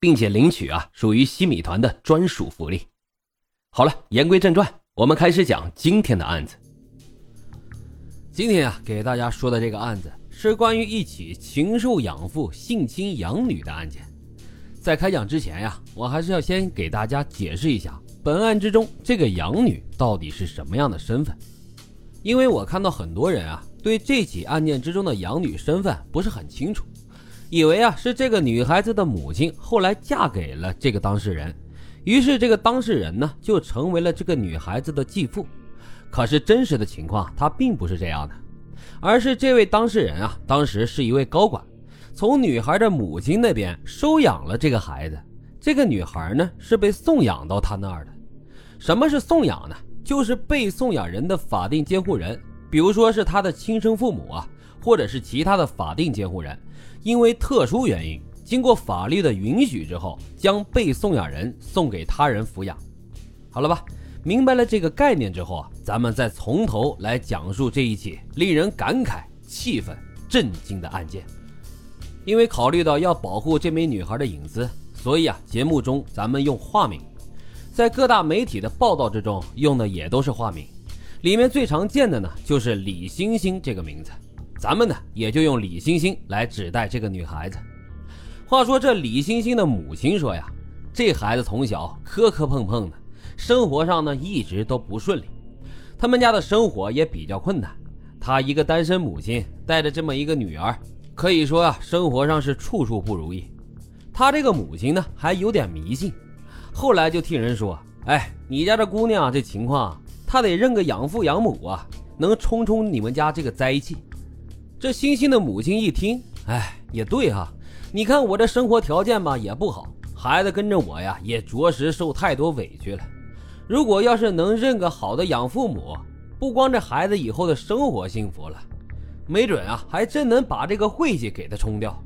并且领取啊，属于西米团的专属福利。好了，言归正传，我们开始讲今天的案子。今天啊，给大家说的这个案子是关于一起禽兽养父性侵养女的案件。在开讲之前呀，我还是要先给大家解释一下本案之中这个养女到底是什么样的身份，因为我看到很多人啊，对这起案件之中的养女身份不是很清楚。以为啊是这个女孩子的母亲，后来嫁给了这个当事人，于是这个当事人呢就成为了这个女孩子的继父。可是真实的情况他并不是这样的，而是这位当事人啊当时是一位高管，从女孩的母亲那边收养了这个孩子。这个女孩呢是被送养到他那儿的。什么是送养呢？就是被送养人的法定监护人，比如说是他的亲生父母啊，或者是其他的法定监护人。因为特殊原因，经过法律的允许之后，将被送养人送给他人抚养，好了吧？明白了这个概念之后啊，咱们再从头来讲述这一起令人感慨、气愤、震惊的案件。因为考虑到要保护这名女孩的隐私，所以啊，节目中咱们用化名，在各大媒体的报道之中用的也都是化名，里面最常见的呢就是李星星这个名字。咱们呢也就用李星星来指代这个女孩子。话说这李星星的母亲说呀，这孩子从小磕磕碰碰的，生活上呢一直都不顺利，他们家的生活也比较困难。她一个单身母亲带着这么一个女儿，可以说啊生活上是处处不如意。她这个母亲呢还有点迷信，后来就听人说，哎，你家这姑娘这情况，她得认个养父养母啊，能冲冲你们家这个灾气。这星星的母亲一听，哎，也对哈，你看我这生活条件吧也不好，孩子跟着我呀，也着实受太多委屈了。如果要是能认个好的养父母，不光这孩子以后的生活幸福了，没准啊，还真能把这个晦气给他冲掉，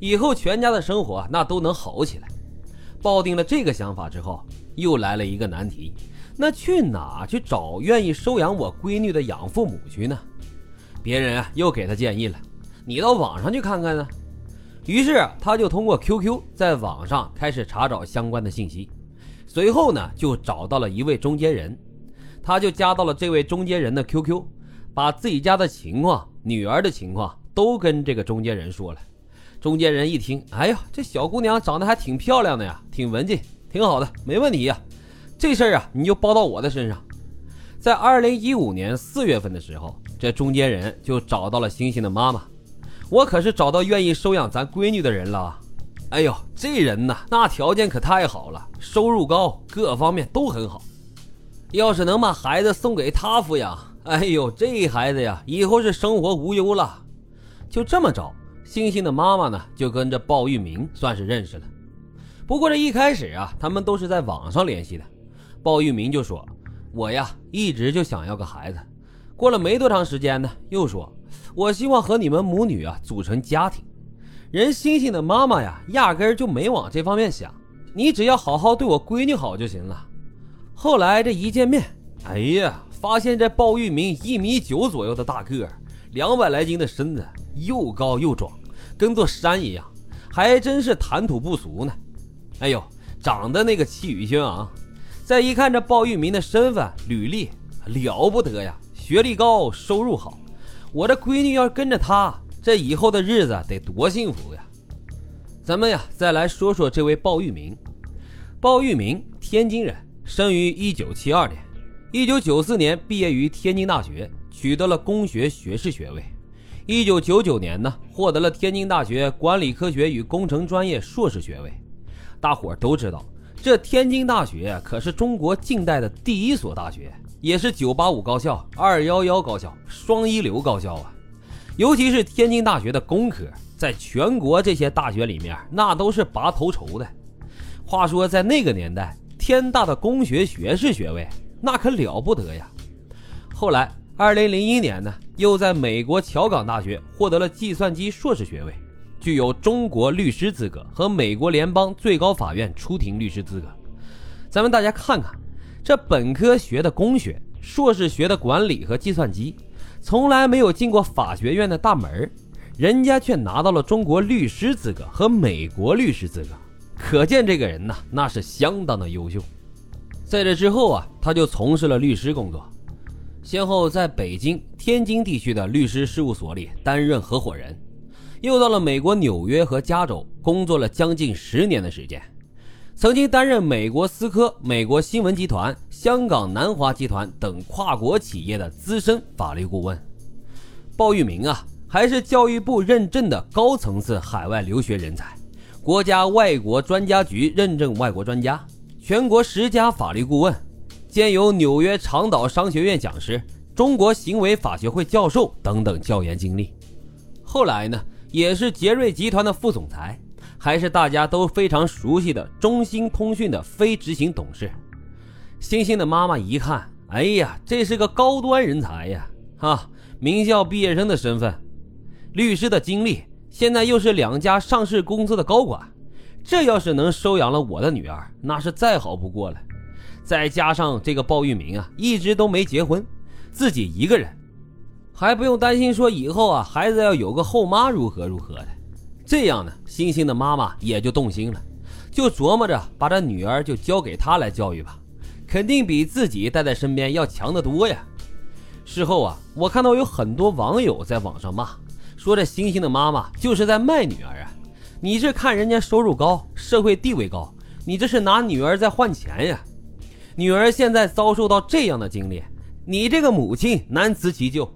以后全家的生活那都能好起来。抱定了这个想法之后，又来了一个难题，那去哪去找愿意收养我闺女的养父母去呢？别人啊又给他建议了，你到网上去看看呢。于是他就通过 QQ 在网上开始查找相关的信息，随后呢就找到了一位中间人，他就加到了这位中间人的 QQ，把自己家的情况、女儿的情况都跟这个中间人说了。中间人一听，哎呀，这小姑娘长得还挺漂亮的呀，挺文静，挺好的，没问题呀。这事儿啊，你就包到我的身上。在二零一五年四月份的时候。这中间人就找到了星星的妈妈，我可是找到愿意收养咱闺女的人了。哎呦，这人呐，那条件可太好了，收入高，各方面都很好。要是能把孩子送给他抚养，哎呦，这孩子呀，以后是生活无忧了。就这么着，星星的妈妈呢，就跟着鲍玉明算是认识了。不过这一开始啊，他们都是在网上联系的。鲍玉明就说：“我呀，一直就想要个孩子。”过了没多长时间呢，又说：“我希望和你们母女啊组成家庭。”人星星的妈妈呀，压根儿就没往这方面想，你只要好好对我闺女好就行了。后来这一见面，哎呀，发现这鲍玉明一米九左右的大个儿，两百来斤的身子，又高又壮，跟座山一样，还真是谈吐不俗呢。哎呦，长得那个气宇轩昂，再一看这鲍玉明的身份履历，了不得呀！学历高，收入好，我这闺女要是跟着他，这以后的日子得多幸福呀！咱们呀，再来说说这位鲍玉明。鲍玉明，天津人，生于一九七二年，一九九四年毕业于天津大学，取得了工学学士学位。一九九九年呢，获得了天津大学管理科学与工程专业硕士学位。大伙儿都知道，这天津大学可是中国近代的第一所大学。也是985高校、211高校、双一流高校啊！尤其是天津大学的工科，在全国这些大学里面，那都是拔头筹的。话说，在那个年代，天大的工学学士学位，那可了不得呀！后来，二零零一年呢，又在美国乔港大学获得了计算机硕士学位，具有中国律师资格和美国联邦最高法院出庭律师资格。咱们大家看看，这本科学的工学，硕士学的管理和计算机，从来没有进过法学院的大门人家却拿到了中国律师资格和美国律师资格，可见这个人呢，那是相当的优秀。在这之后啊，他就从事了律师工作。先后在北京、天津地区的律师事务所里担任合伙人，又到了美国纽约和加州工作了将近十年的时间，曾经担任美国思科、美国新闻集团、香港南华集团等跨国企业的资深法律顾问。鲍玉明啊，还是教育部认证的高层次海外留学人才，国家外国专家局认证外国专家，全国十佳法律顾问。兼有纽约长岛商学院讲师、中国行为法学会教授等等教研经历。后来呢，也是杰瑞集团的副总裁，还是大家都非常熟悉的中兴通讯的非执行董事。星星的妈妈一看，哎呀，这是个高端人才呀！哈，名校毕业生的身份，律师的经历，现在又是两家上市公司的高管，这要是能收养了我的女儿，那是再好不过了。再加上这个鲍玉明啊，一直都没结婚，自己一个人，还不用担心说以后啊孩子要有个后妈如何如何的。这样呢，星星的妈妈也就动心了，就琢磨着把这女儿就交给他来教育吧，肯定比自己带在身边要强得多呀。事后啊，我看到有很多网友在网上骂，说这星星的妈妈就是在卖女儿啊！你这看人家收入高，社会地位高，你这是拿女儿在换钱呀！女儿现在遭受到这样的经历，你这个母亲难辞其咎。